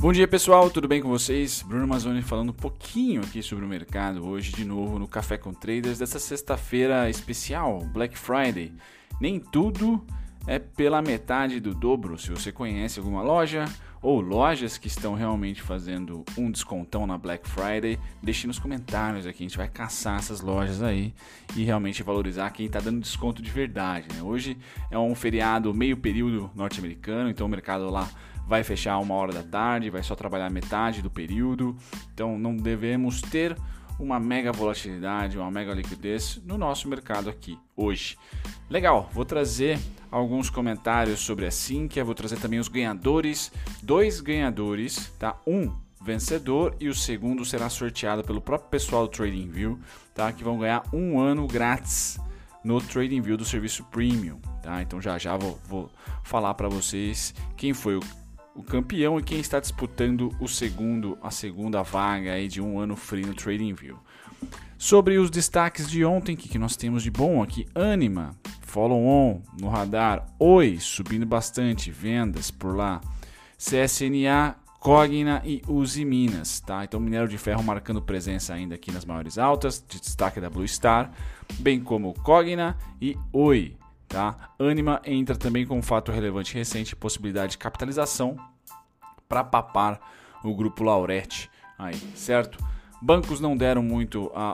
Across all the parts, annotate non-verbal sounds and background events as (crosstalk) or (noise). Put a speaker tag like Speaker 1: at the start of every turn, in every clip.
Speaker 1: Bom dia pessoal, tudo bem com vocês? Bruno Mazzoni falando um pouquinho aqui sobre o mercado hoje de novo no Café com Traders dessa sexta-feira especial, Black Friday. Nem tudo é pela metade do dobro. Se você conhece alguma loja ou lojas que estão realmente fazendo um descontão na Black Friday, deixe nos comentários aqui. A gente vai caçar essas lojas aí e realmente valorizar quem está dando desconto de verdade. Né? Hoje é um feriado meio período norte-americano, então o mercado lá vai fechar uma hora da tarde, vai só trabalhar metade do período. Então não devemos ter uma mega volatilidade, uma mega liquidez no nosso mercado aqui hoje. Legal, vou trazer alguns comentários sobre a Sinqia, vou trazer também os ganhadores, dois ganhadores, tá? Um vencedor e o segundo será sorteado pelo próprio pessoal do TradingView, tá? Que vão ganhar um ano grátis no TradingView do serviço Premium, tá? Então já já vou, vou falar para vocês quem foi o o campeão e quem está disputando o segundo, a segunda vaga aí de um ano free no TradingView. Sobre os destaques de ontem, o que, que nós temos de bom aqui? Anima, Follow On no radar, Oi, subindo bastante, vendas por lá. CSNA, Cogna e Uzi Minas, tá? Então minério de ferro marcando presença ainda aqui nas maiores altas, de destaque da Blue Star, bem como Cogna e Oi. Tá? Anima entra também com um fato relevante recente, possibilidade de capitalização para papar o grupo Laurete aí, certo? Bancos não deram muito a,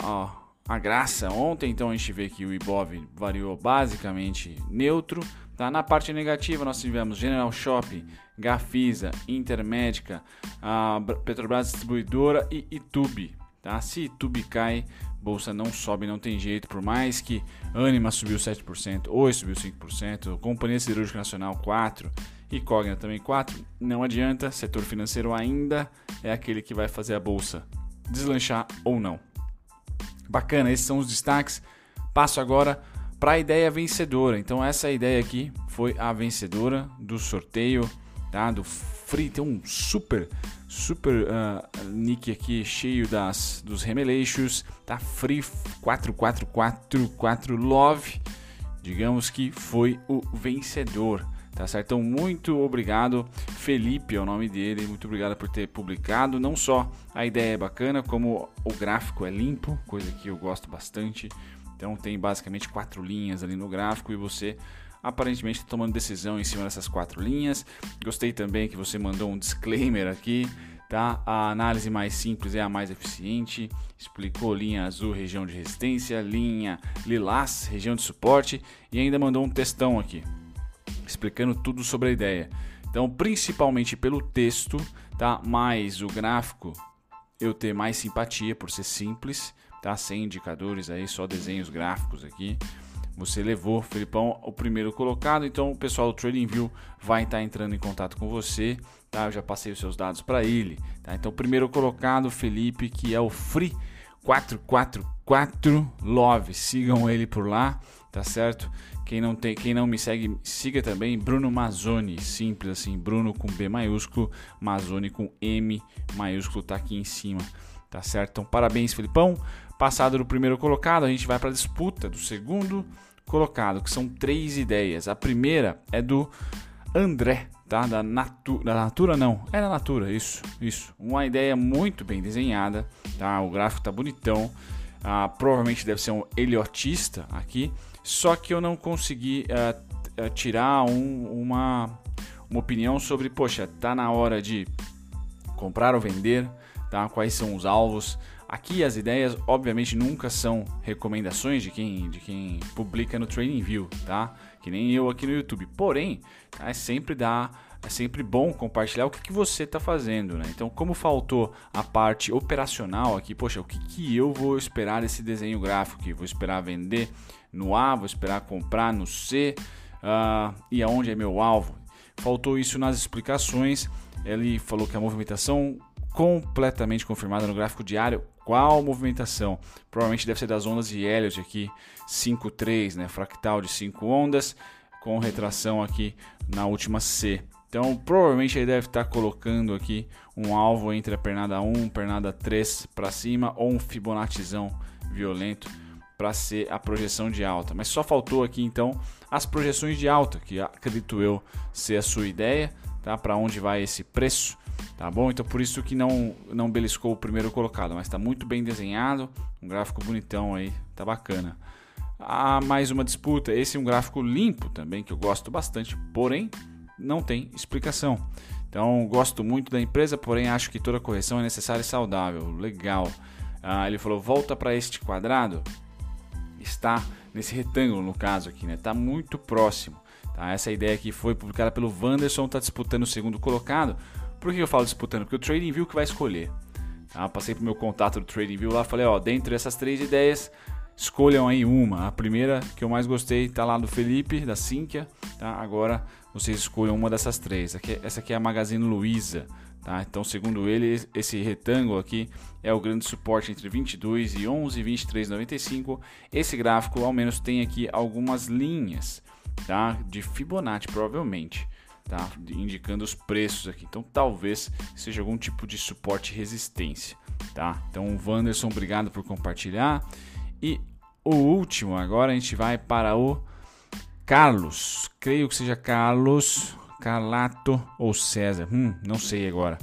Speaker 1: a, a, graça ontem, então a gente vê que o Ibov variou basicamente neutro. Tá? Na parte negativa nós tivemos General Shopping, Gafisa, Intermédica, a Petrobras Distribuidora e Itube. Tá? Se Itube cai, bolsa não sobe, não tem jeito, por mais que Anima subiu 7%, Oi subiu 5%, Companhia Cirúrgica Nacional 4% e Cogna também 4%, não adianta, setor financeiro ainda é aquele que vai fazer a bolsa deslanchar ou não. Bacana, esses são os destaques. Passo agora para a ideia vencedora. Então essa ideia aqui foi a vencedora do sorteio, tá? Do free, tem um super super uh, nick aqui cheio das dos remeleixos, tá free 4444 love. Digamos que foi o vencedor. Tá certo? Então, muito obrigado. Felipe é o nome dele. Muito obrigado por ter publicado. Não só a ideia é bacana, como o gráfico é limpo, coisa que eu gosto bastante. Então, tem basicamente quatro linhas ali no gráfico e você aparentemente está tomando decisão em cima dessas quatro linhas. Gostei também que você mandou um disclaimer aqui, tá? A análise mais simples é a mais eficiente. Explicou linha azul, região de resistência, linha lilás, região de suporte e ainda mandou um textão aqui, explicando tudo sobre a ideia. Então, principalmente pelo texto, tá? Mais o gráfico, eu ter mais simpatia por ser simples, tá? Sem indicadores aí, só desenhos gráficos aqui. Você levou, Felipão, o primeiro colocado, então o pessoal do TradingView vai estar entrando em contato com você, tá? Eu já passei os seus dados para ele, tá? Então, o primeiro colocado, Felipe, que é o Free 444 Love. Sigam ele por lá, tá certo? Quem não tem, quem não me segue, siga também Bruno Mazzoni, simples assim, Bruno com B maiúsculo, Mazzoni com M maiúsculo, tá aqui em cima, tá certo? Então, parabéns, Felipão. Passado do primeiro colocado, a gente vai para a disputa do segundo colocado, que são três ideias. A primeira é do André, tá? Da, Natu da Natura não, é da Natura, isso, isso. Uma ideia muito bem desenhada, tá? O gráfico tá bonitão. Ah, provavelmente deve ser um heliotista aqui, só que eu não consegui uh, tirar um, uma, uma opinião sobre, poxa, tá na hora de comprar ou vender, tá? Quais são os alvos? Aqui as ideias, obviamente, nunca são recomendações de quem, de quem publica no TradingView, tá? Que nem eu aqui no YouTube. Porém, tá? é sempre dá, é sempre bom compartilhar o que, que você está fazendo, né? Então, como faltou a parte operacional aqui, poxa, o que, que eu vou esperar desse desenho gráfico aqui? Vou esperar vender no A, vou esperar comprar no C uh, e aonde é meu alvo? Faltou isso nas explicações. Ele falou que a movimentação completamente confirmada no gráfico diário. Qual movimentação? Provavelmente deve ser das ondas de Elliott aqui, 5,3, né? fractal de 5 ondas, com retração aqui na última C. Então, provavelmente ele deve estar colocando aqui um alvo entre a pernada 1 pernada 3 para cima ou um Fibonacizão violento para ser a projeção de alta. Mas só faltou aqui então as projeções de alta, que acredito eu ser a sua ideia, tá? Para onde vai esse preço? Tá bom? Então por isso que não, não beliscou o primeiro colocado, mas está muito bem desenhado, um gráfico bonitão aí, tá bacana. Há mais uma disputa, esse é um gráfico limpo também, que eu gosto bastante, porém não tem explicação. Então gosto muito da empresa, porém acho que toda correção é necessária e saudável. Legal. Ah, ele falou: volta para este quadrado. Está nesse retângulo, no caso aqui, né? Está muito próximo. Tá? Essa ideia aqui foi publicada pelo Wanderson, está disputando o segundo colocado. Por que eu falo disputando? Porque o TradingView que vai escolher. Tá? Passei para o meu contato do TradingView lá, falei, ó, dentro dessas três ideias, escolham aí uma. A primeira que eu mais gostei está lá do Felipe, da Cinquia. Tá? Agora vocês escolham uma dessas três. Aqui, essa aqui é a Magazine Luiza. Tá? Então, segundo ele, esse retângulo aqui é o grande suporte entre 22 e 11, 23,95. Esse gráfico, ao menos, tem aqui algumas linhas tá? de Fibonacci, provavelmente tá? indicando os preços aqui. Então talvez seja algum tipo de suporte e resistência. Tá? Então, Wanderson, obrigado por compartilhar. E o último, agora a gente vai para o Carlos. Creio que seja Carlos, Carlato ou César. Hum, não sei agora.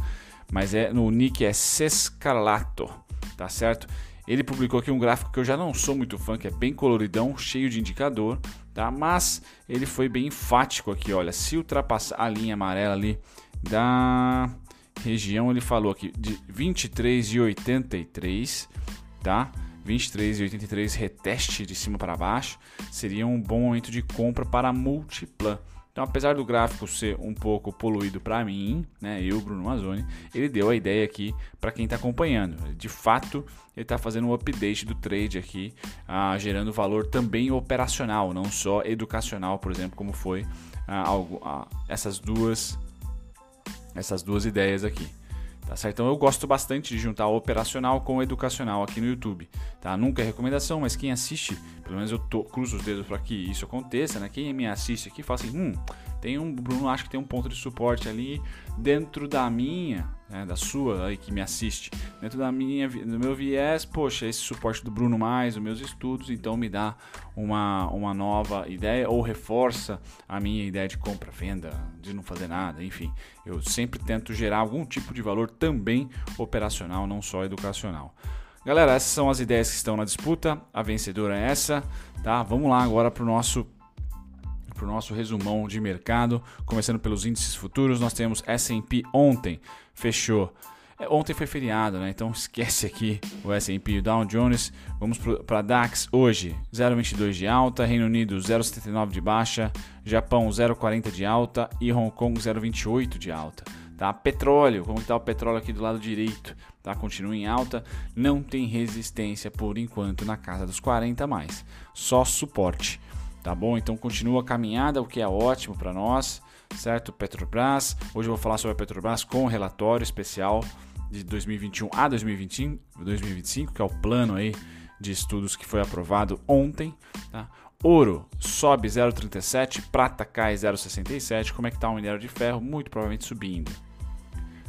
Speaker 1: Mas é no nick é Cescarlato, tá certo? Ele publicou aqui um gráfico que eu já não sou muito fã, que é bem coloridão, cheio de indicador, tá? Mas ele foi bem enfático aqui, olha, se ultrapassar a linha amarela ali da região, ele falou aqui de 23,83, tá? 23,83 reteste de cima para baixo, seria um bom momento de compra para Multiplan. Então, apesar do gráfico ser um pouco poluído para mim, né, eu, Bruno Mazzoni, ele deu a ideia aqui para quem está acompanhando. De fato, ele está fazendo um update do trade aqui, ah, gerando valor também operacional, não só educacional, por exemplo, como foi ah, algo, ah, essas duas essas duas ideias aqui. Tá certo? Então eu gosto bastante de juntar o operacional com o educacional aqui no YouTube. Tá? Nunca é recomendação, mas quem assiste, pelo menos eu tô, cruzo os dedos para que isso aconteça, né? Quem me assiste aqui fala assim, hum, tem um, Bruno acho que tem um ponto de suporte ali dentro da minha, né, da sua aí que me assiste, dentro da minha, do meu viés, poxa, esse suporte do Bruno mais, os meus estudos, então me dá uma, uma nova ideia ou reforça a minha ideia de compra, venda, de não fazer nada, enfim, eu sempre tento gerar algum tipo de valor também operacional, não só educacional. Galera, essas são as ideias que estão na disputa. A vencedora é essa, tá? Vamos lá agora para o nosso para o nosso resumão de mercado, começando pelos índices futuros, nós temos S&P ontem, fechou. É, ontem foi feriado, né? Então (laughs) esquece aqui o S&P e o Dow Jones. Vamos para DAX hoje, 0,22 de alta, Reino Unido 0,79 de baixa, Japão 0,40 de alta e Hong Kong 0,28 de alta. Tá? Petróleo, como está o petróleo aqui do lado direito? Tá? Continua em alta, não tem resistência por enquanto na casa dos 40 mais, só suporte tá bom? Então continua a caminhada, o que é ótimo para nós, certo? Petrobras. Hoje eu vou falar sobre a Petrobras com o relatório especial de 2021 a 2025, 2025, que é o plano aí de estudos que foi aprovado ontem, tá? Ouro sobe 0,37, prata cai 0,67. Como é que está o minério de ferro? Muito provavelmente subindo.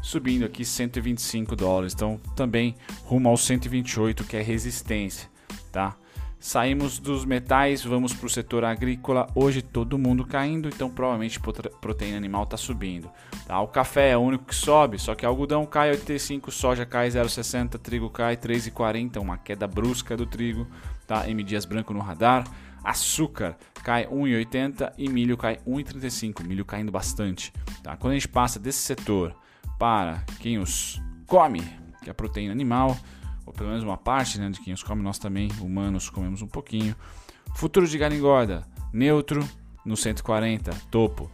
Speaker 1: Subindo aqui 125 dólares, então também rumo aos 128, que é resistência, tá? Saímos dos metais, vamos para o setor agrícola. Hoje todo mundo caindo, então provavelmente proteína animal está subindo. Tá? O café é o único que sobe, só que algodão cai 85, soja cai 0,60, trigo cai 3,40, uma queda brusca do trigo. Tá? M Dias branco no radar. Açúcar cai 1,80 e milho cai 1,35. Milho caindo bastante. Tá? Quando a gente passa desse setor para quem os come, que é a proteína animal, ou pelo menos uma parte né, de quem os come, nós também, humanos, comemos um pouquinho. Futuro de gado engorda, neutro no 140, topo.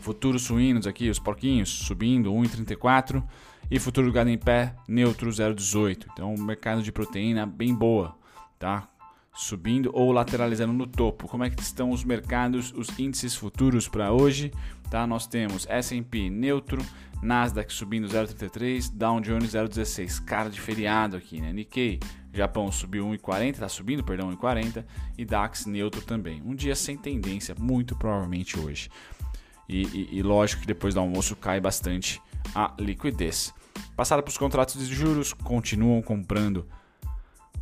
Speaker 1: Futuros suínos aqui, os porquinhos, subindo 1,34. E futuro do gado em pé, neutro 0,18. Então, um mercado de proteína bem boa, tá? Subindo ou lateralizando no topo. Como é que estão os mercados, os índices futuros para hoje? Tá? Nós temos S&P neutro, Nasdaq subindo 0,33, Dow Jones 0,16. Cara de feriado aqui, né? Nikkei, Japão subiu 1,40, tá subindo, perdão, 1,40 e DAX neutro também. Um dia sem tendência, muito provavelmente hoje. E, e, e lógico que depois do almoço cai bastante a liquidez. Passada para os contratos de juros, continuam comprando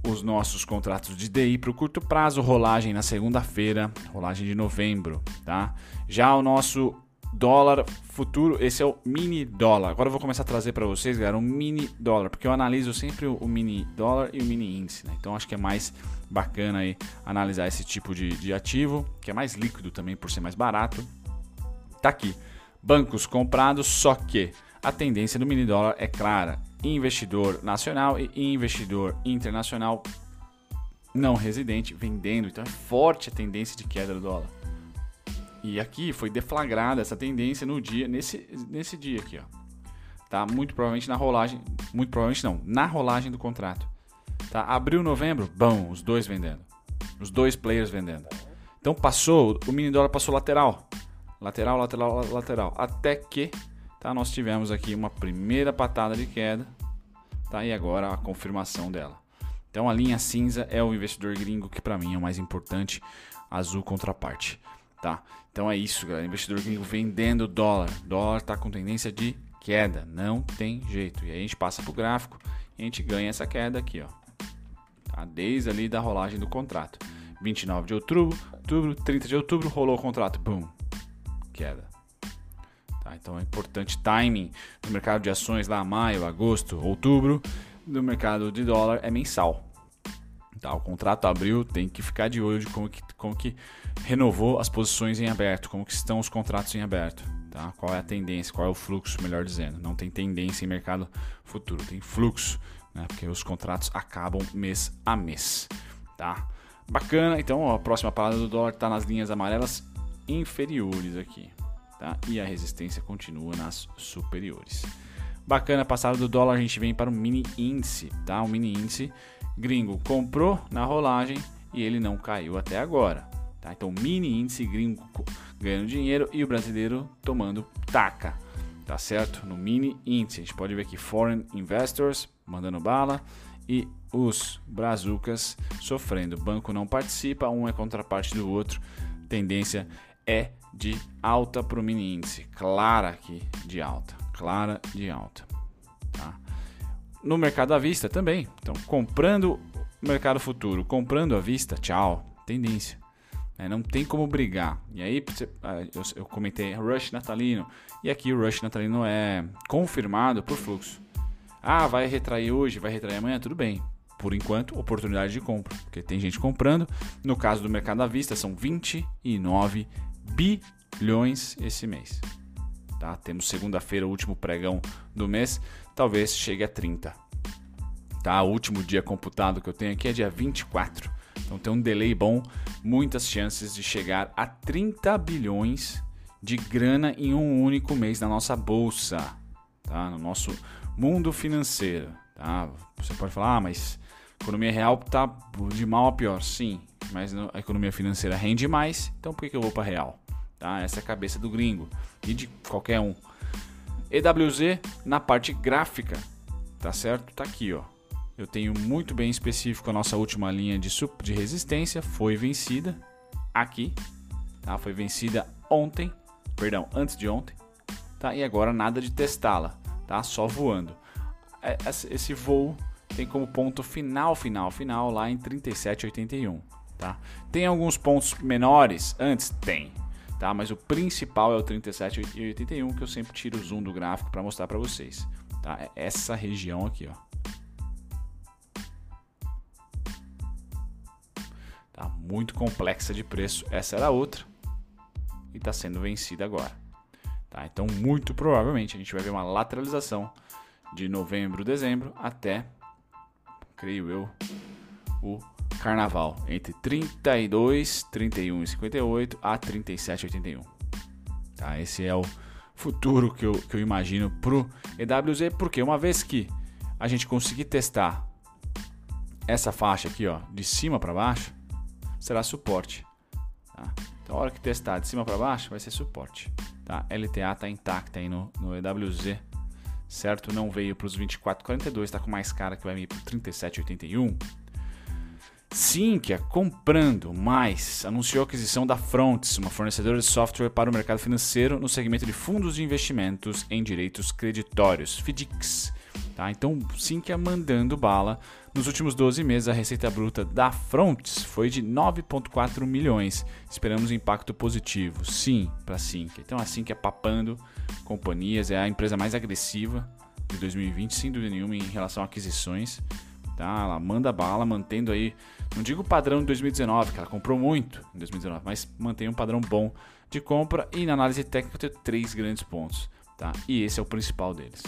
Speaker 1: os nossos contratos de DI para o curto prazo, rolagem na segunda-feira, rolagem de novembro, tá? Já o nosso dólar futuro, esse é o mini dólar. Agora eu vou começar a trazer para vocês, galera, um mini dólar, porque eu analiso sempre o mini dólar e o mini índice, né? Então acho que é mais bacana aí analisar esse tipo de, de ativo, que é mais líquido também por ser mais barato. Tá aqui, bancos comprados, só que a tendência do mini dólar é clara. Investidor nacional e investidor internacional não residente vendendo, então é forte a tendência de queda do dólar. E aqui foi deflagrada essa tendência no dia, nesse, nesse dia aqui, ó. Tá? Muito provavelmente na rolagem, muito provavelmente não, na rolagem do contrato. Tá? Abril, novembro, bom, os dois vendendo. Os dois players vendendo. Então passou, o mini dólar passou lateral. Lateral, lateral, lateral. Até que tá, nós tivemos aqui uma primeira patada de queda. Tá? E agora a confirmação dela. Então a linha cinza é o investidor gringo que para mim é o mais importante, azul contraparte tá? Então é isso, galera. Investidor gringo vendendo dólar. Dólar está com tendência de queda, não tem jeito. E aí a gente passa para o gráfico e a gente ganha essa queda aqui, ó. Tá? Desde ali da rolagem do contrato. 29 de outubro, outubro, 30 de outubro, rolou o contrato, boom, queda. Tá? Então é importante timing no mercado de ações lá, maio, agosto, outubro. No mercado de dólar é mensal. Tá? O contrato abriu, tem que ficar de olho de como que, como que renovou as posições em aberto, como que estão os contratos em aberto. Tá? Qual é a tendência, qual é o fluxo, melhor dizendo. Não tem tendência em mercado futuro, tem fluxo, né? porque os contratos acabam mês a mês. Tá? Bacana, então ó, a próxima parada do dólar está nas linhas amarelas inferiores aqui. Tá? E a resistência continua nas superiores. Bacana, passada do dólar, a gente vem para o mini índice. Tá? O mini índice gringo comprou na rolagem e ele não caiu até agora. Tá? Então, mini índice gringo ganhando dinheiro e o brasileiro tomando taca. Tá certo? No mini índice, a gente pode ver aqui foreign investors mandando bala e os brazucas sofrendo. O banco não participa, um é contraparte do outro. Tendência é de alta para o mini índice, clara aqui de alta, clara de alta. Tá? No mercado à vista também. Então, comprando mercado futuro, comprando à vista, tchau, tendência. É, não tem como brigar. E aí ah, eu, comentei rush natalino. E aqui o rush natalino é confirmado por fluxo. Ah, vai retrair hoje, vai retrair amanhã, tudo bem. Por enquanto, oportunidade de compra, porque tem gente comprando. No caso do mercado à vista, são 29 bilhões esse mês. Tá? Temos segunda-feira, o último pregão do mês, talvez chegue a 30. Tá? O último dia computado que eu tenho aqui é dia 24. Então tem um delay bom, muitas chances de chegar a 30 bilhões de grana em um único mês na nossa bolsa, tá? No nosso mundo financeiro, tá? Você pode falar, ah, mas a economia real tá de mal a pior, sim, mas a economia financeira rende mais, então por que eu vou para real? Tá? Essa é a cabeça do gringo e de qualquer um. EWZ na parte gráfica, tá certo? Tá aqui, ó. Eu tenho muito bem específico a nossa última linha de, de resistência, foi vencida aqui, tá? Foi vencida ontem, perdão, antes de ontem, tá? E agora nada de testá-la, tá? Só voando. É, esse voo tem como ponto final, final, final lá em 37,81, tá? Tem alguns pontos menores antes? Tem, tá? Mas o principal é o 37,81 que eu sempre tiro o zoom do gráfico para mostrar para vocês, tá? É essa região aqui, ó. Muito complexa de preço. Essa era outra e está sendo vencida agora. Tá? Então, muito provavelmente a gente vai ver uma lateralização de novembro, dezembro até, creio eu, o carnaval entre 32, 31 e 58 a 37 e 81. Tá? Esse é o futuro que eu, que eu imagino pro EWZ, porque uma vez que a gente conseguir testar essa faixa aqui, ó, de cima para baixo, será suporte. Tá? Então, a hora que testar de cima para baixo, vai ser suporte. Tá? LTA está intacta aí no, no EWZ, certo? Não veio para os 24,42, está com mais cara que vai vir para 37,81. Sinqia comprando mais, anunciou a aquisição da Fronts, uma fornecedora de software para o mercado financeiro no segmento de fundos de investimentos em direitos creditórios, FDICs. Tá? Então, Sinqia mandando bala. Nos últimos 12 meses, a receita bruta da Fronts foi de 9,4 milhões. Esperamos impacto positivo, sim, para a Sinqia. Então, a Sinqia papando companhias, é a empresa mais agressiva de 2020, sem dúvida nenhuma, em relação a aquisições. Tá? Ela manda bala, mantendo aí, não digo o padrão de 2019, que ela comprou muito em 2019, mas mantém um padrão bom de compra. E na análise técnica, eu tenho três grandes pontos. Tá? E esse é o principal deles.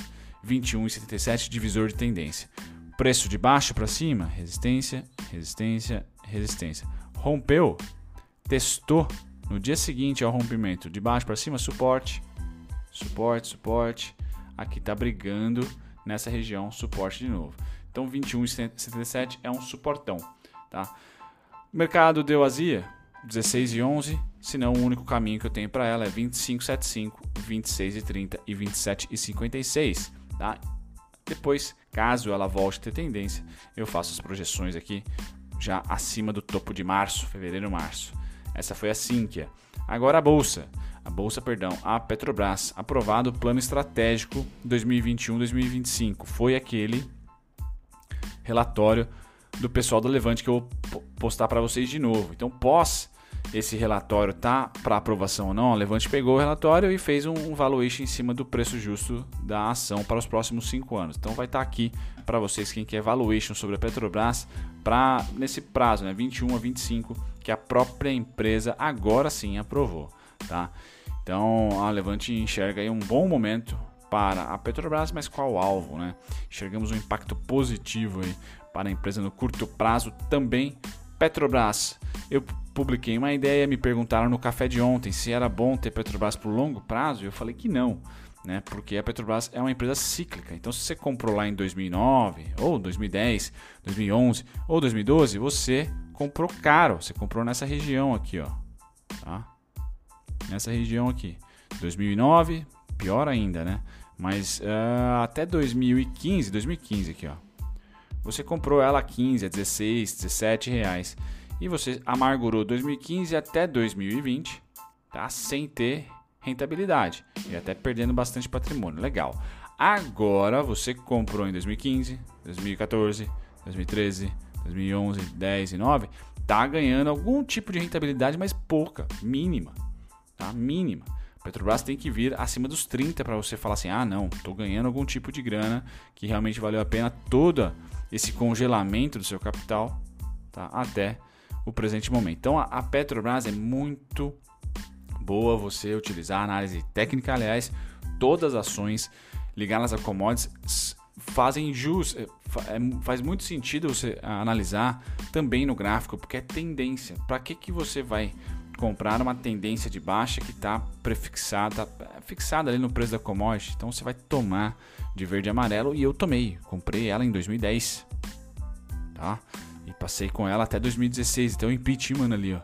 Speaker 1: 21,77 divisor de tendência. Preço de baixo para cima, resistência, resistência, resistência. Rompeu, testou. No dia seguinte ao rompimento, de baixo para cima, suporte, suporte, suporte. Aqui está brigando nessa região, suporte de novo. Então 21,77 é um suportão, tá? O mercado deu azia, 16 e 11, senão o único caminho que eu tenho para ela é 25,75, 26,30 e 27,56 tá? Depois, caso ela volte a ter tendência, eu faço as projeções aqui já acima do topo de março, fevereiro, março. Essa foi a Sinqia. Agora a bolsa, a bolsa, perdão, a Petrobras, aprovado o plano estratégico 2021-2025. Foi aquele relatório do pessoal do Levante que eu vou postar para vocês de novo. Então, pós esse relatório tá para aprovação ou não, a Levante pegou o relatório e fez um valuation em cima do preço justo da ação para os próximos cinco anos. Então vai estar tá aqui para vocês quem quer valuation sobre a Petrobras para nesse prazo, né, 21 a 25, que a própria empresa agora sim aprovou, tá? Então a Levante enxerga aí um bom momento para a Petrobras, mas qual alvo, né? Enxergamos um impacto positivo aí para a empresa no curto prazo também. Petrobras, eu publiquei uma ideia, me perguntaram no café de ontem se era bom ter Petrobras por longo prazo, e eu falei que não, né? Porque a Petrobras é uma empresa cíclica. Então, se você comprou lá em 2009, ou 2010, 2011 ou 2012, você comprou caro. Você comprou nessa região aqui, ó, tá? Nessa região aqui. 2009, pior ainda, né? Mas uh, até 2015, 2015 aqui, ó. Você comprou ela a 15, a 16, 17 reais e você amargurou 2015 até 2020, tá? Sem ter rentabilidade e até perdendo bastante patrimônio. Legal. Agora você comprou em 2015, 2014, 2013, 2011, 10 e 9, tá ganhando algum tipo de rentabilidade, mas pouca, mínima, tá? Mínima. Petrobras tem que vir acima dos 30 para você falar assim: "Ah, não, tô ganhando algum tipo de grana que realmente valeu a pena toda esse congelamento do seu capital, tá? Até o presente momento. Então a Petrobras é muito boa você utilizar análise técnica, aliás, todas as ações ligadas a commodities fazem jus, é, é, faz muito sentido você analisar também no gráfico, porque é tendência. Para que, que você vai comprar uma tendência de baixa que está prefixada, fixada ali no preço da commodity? Então você vai tomar de verde e amarelo e eu tomei, comprei ela em 2010, tá? E passei com ela até 2016, então impeachment ali, ó.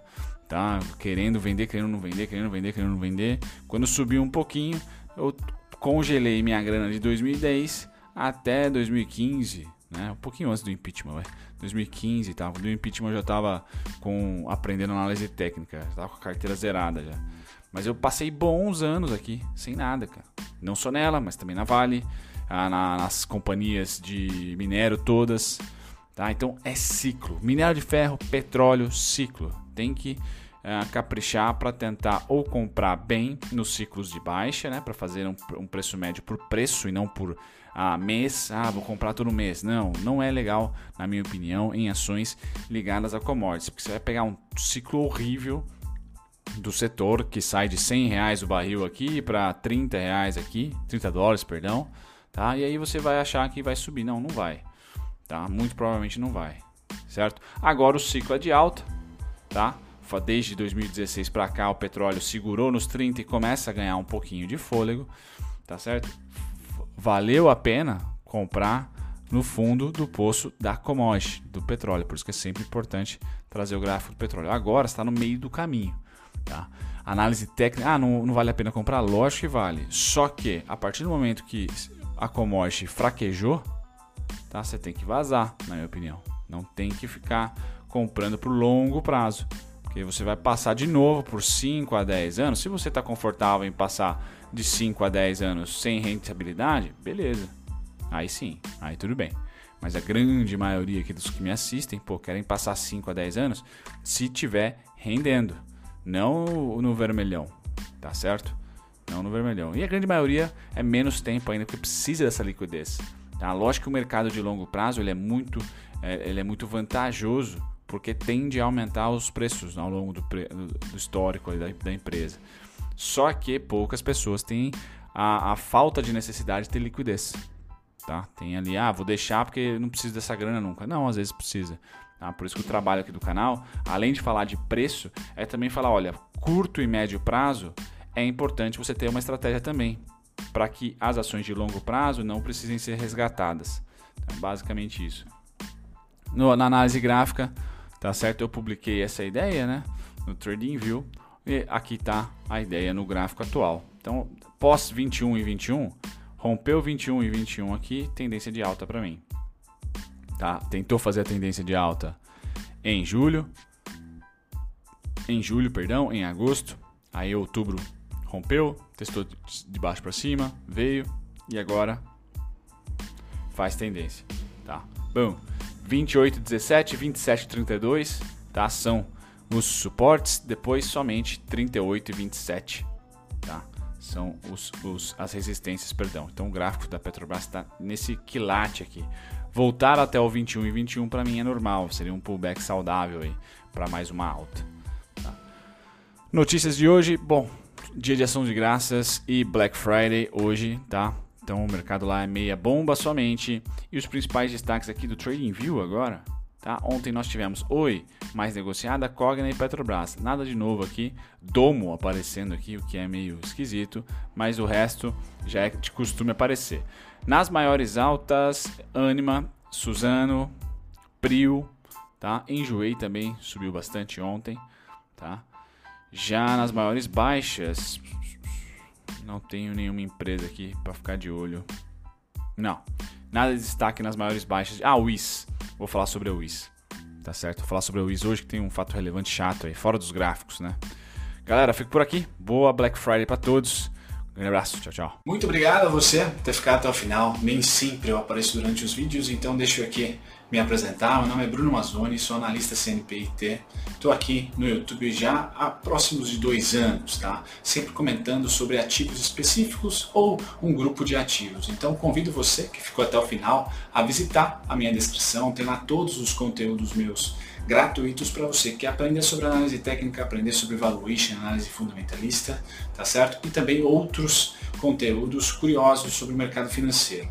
Speaker 1: Tá? Querendo vender, querendo não vender, querendo vender, querendo não vender. Quando subiu um pouquinho, eu congelei minha grana de 2010 até 2015, né? Um pouquinho antes do impeachment, vai. 2015 e tal. Do impeachment eu já estava com aprendendo análise técnica, tava com a carteira zerada já. Mas eu passei bons anos aqui, sem nada, cara. Não só nela, mas também na Vale, ah, nas companhias de minério todas. Tá? Então é ciclo. Minério de ferro, petróleo, ciclo. Tem que uh, caprichar para tentar ou comprar bem nos ciclos de baixa, né? para fazer um, um, preço médio por preço e não por ah, mês. Ah, vou comprar todo mês. Não, não é legal, na minha opinião, em ações ligadas a commodities, porque você vai pegar um ciclo horrível do setor que sai de 100 reais o barril aqui para 30 reais aqui, 30 dólares, perdão, tá? E aí você vai achar que vai subir. Não, não vai tá? Muito provavelmente não vai, certo? Agora o ciclo é de alta, tá? Desde 2016 para cá o petróleo segurou nos 30 e começa a ganhar um pouquinho de fôlego, tá certo? Valeu a pena comprar no fundo do poço da commodity, do petróleo. Por isso que é sempre importante trazer o gráfico do petróleo. Agora está no meio do caminho. Tá? Análise técnica, ah, não, não vale a pena comprar? Lógico que vale. Só que a partir do momento que a commodity fraquejou, tá? Você tem que vazar, na minha opinião. Não tem que ficar comprando por longo prazo, porque você vai passar de novo por 5 a 10 anos. Se você está confortável em passar de 5 a 10 anos sem rentabilidade, beleza. aí sim, aí tudo bem. Mas a grande maioria aqui dos que me assistem, pô, querem passar 5 a 10 anos se tiver rendendo, não no vermelhão, tá certo? Não no vermelhão. E a grande maioria é menos tempo ainda porque precisa dessa liquidez. Tá? Lógico que o mercado de longo prazo ele é muito, é, ele é muito vantajoso porque tende a aumentar os preços ao longo do, do histórico da, da, empresa. Só que poucas pessoas têm a, a falta de necessidade de ter liquidez. Tá? Tem ali, ah, vou deixar porque não preciso dessa grana nunca. Não, às vezes precisa. Tá? Por isso que o trabalho aqui do canal, além de falar de preço, é também falar, olha, curto e médio prazo é importante você ter uma estratégia também para que as ações de longo prazo não precisem ser resgatadas. Então, basicamente isso. No, na análise gráfica, tá certo? Eu publiquei essa ideia, né? No TradingView e aqui está a ideia no gráfico atual. Então, pós 21 e 21, rompeu 21 e 21 aqui, tendência de alta para mim. Tá? Tentou fazer a tendência de alta em julho, em julho, perdão, em agosto, aí outubro rompeu, testou de baixo para cima, veio e agora faz tendência, tá? Bom, 28, 17, 27, 32, tá? São os suportes, depois somente 38 e 27, tá? São os, os, as resistências, perdão. Então o gráfico da Petrobras está nesse quilate aqui. Voltar até o 21 e 21 para mim é normal, seria um pullback saudável aí para mais uma alta. Tá? Notícias de hoje, bom, dia de ação de graças e Black Friday hoje, tá? Então o mercado lá é meia bomba somente. E os principais destaques aqui do TradingView agora, tá? Ontem nós tivemos Oi, mais negociada, Cogna e Petrobras. Nada de novo aqui, Domo aparecendo aqui, o que é meio esquisito, mas o resto já é de costume aparecer. Nas maiores altas, Anima, Suzano, Prio, tá? Enjoei também, subiu bastante ontem, tá? Já nas maiores baixas, não tenho nenhuma empresa aqui para ficar de olho. Não, nada de destaque nas maiores baixas. Ah, o WIS. Vou falar sobre o WIS. Tá certo? Vou falar sobre o WIS hoje que tem um fato relevante chato aí, fora dos gráficos, né? Galera, fico por aqui. Boa Black Friday para todos. Um grande abraço, tchau, tchau.
Speaker 2: Muito obrigado a você por ter ficado até o final. Nem sempre eu apareço durante os vídeos, então deixa eu aqui me apresentar. Meu nome é Bruno Mazzoni, sou analista CNPIT. Estou aqui no YouTube já há próximos de dois anos, tá? Sempre comentando sobre ativos específicos ou um grupo de ativos. Então convido você que ficou até o final a visitar a minha descrição, tem lá todos os conteúdos meus gratuitos para você que aprender sobre análise técnica, aprender sobre valuation, análise fundamentalista, tá certo? E também outros conteúdos curiosos sobre o mercado financeiro.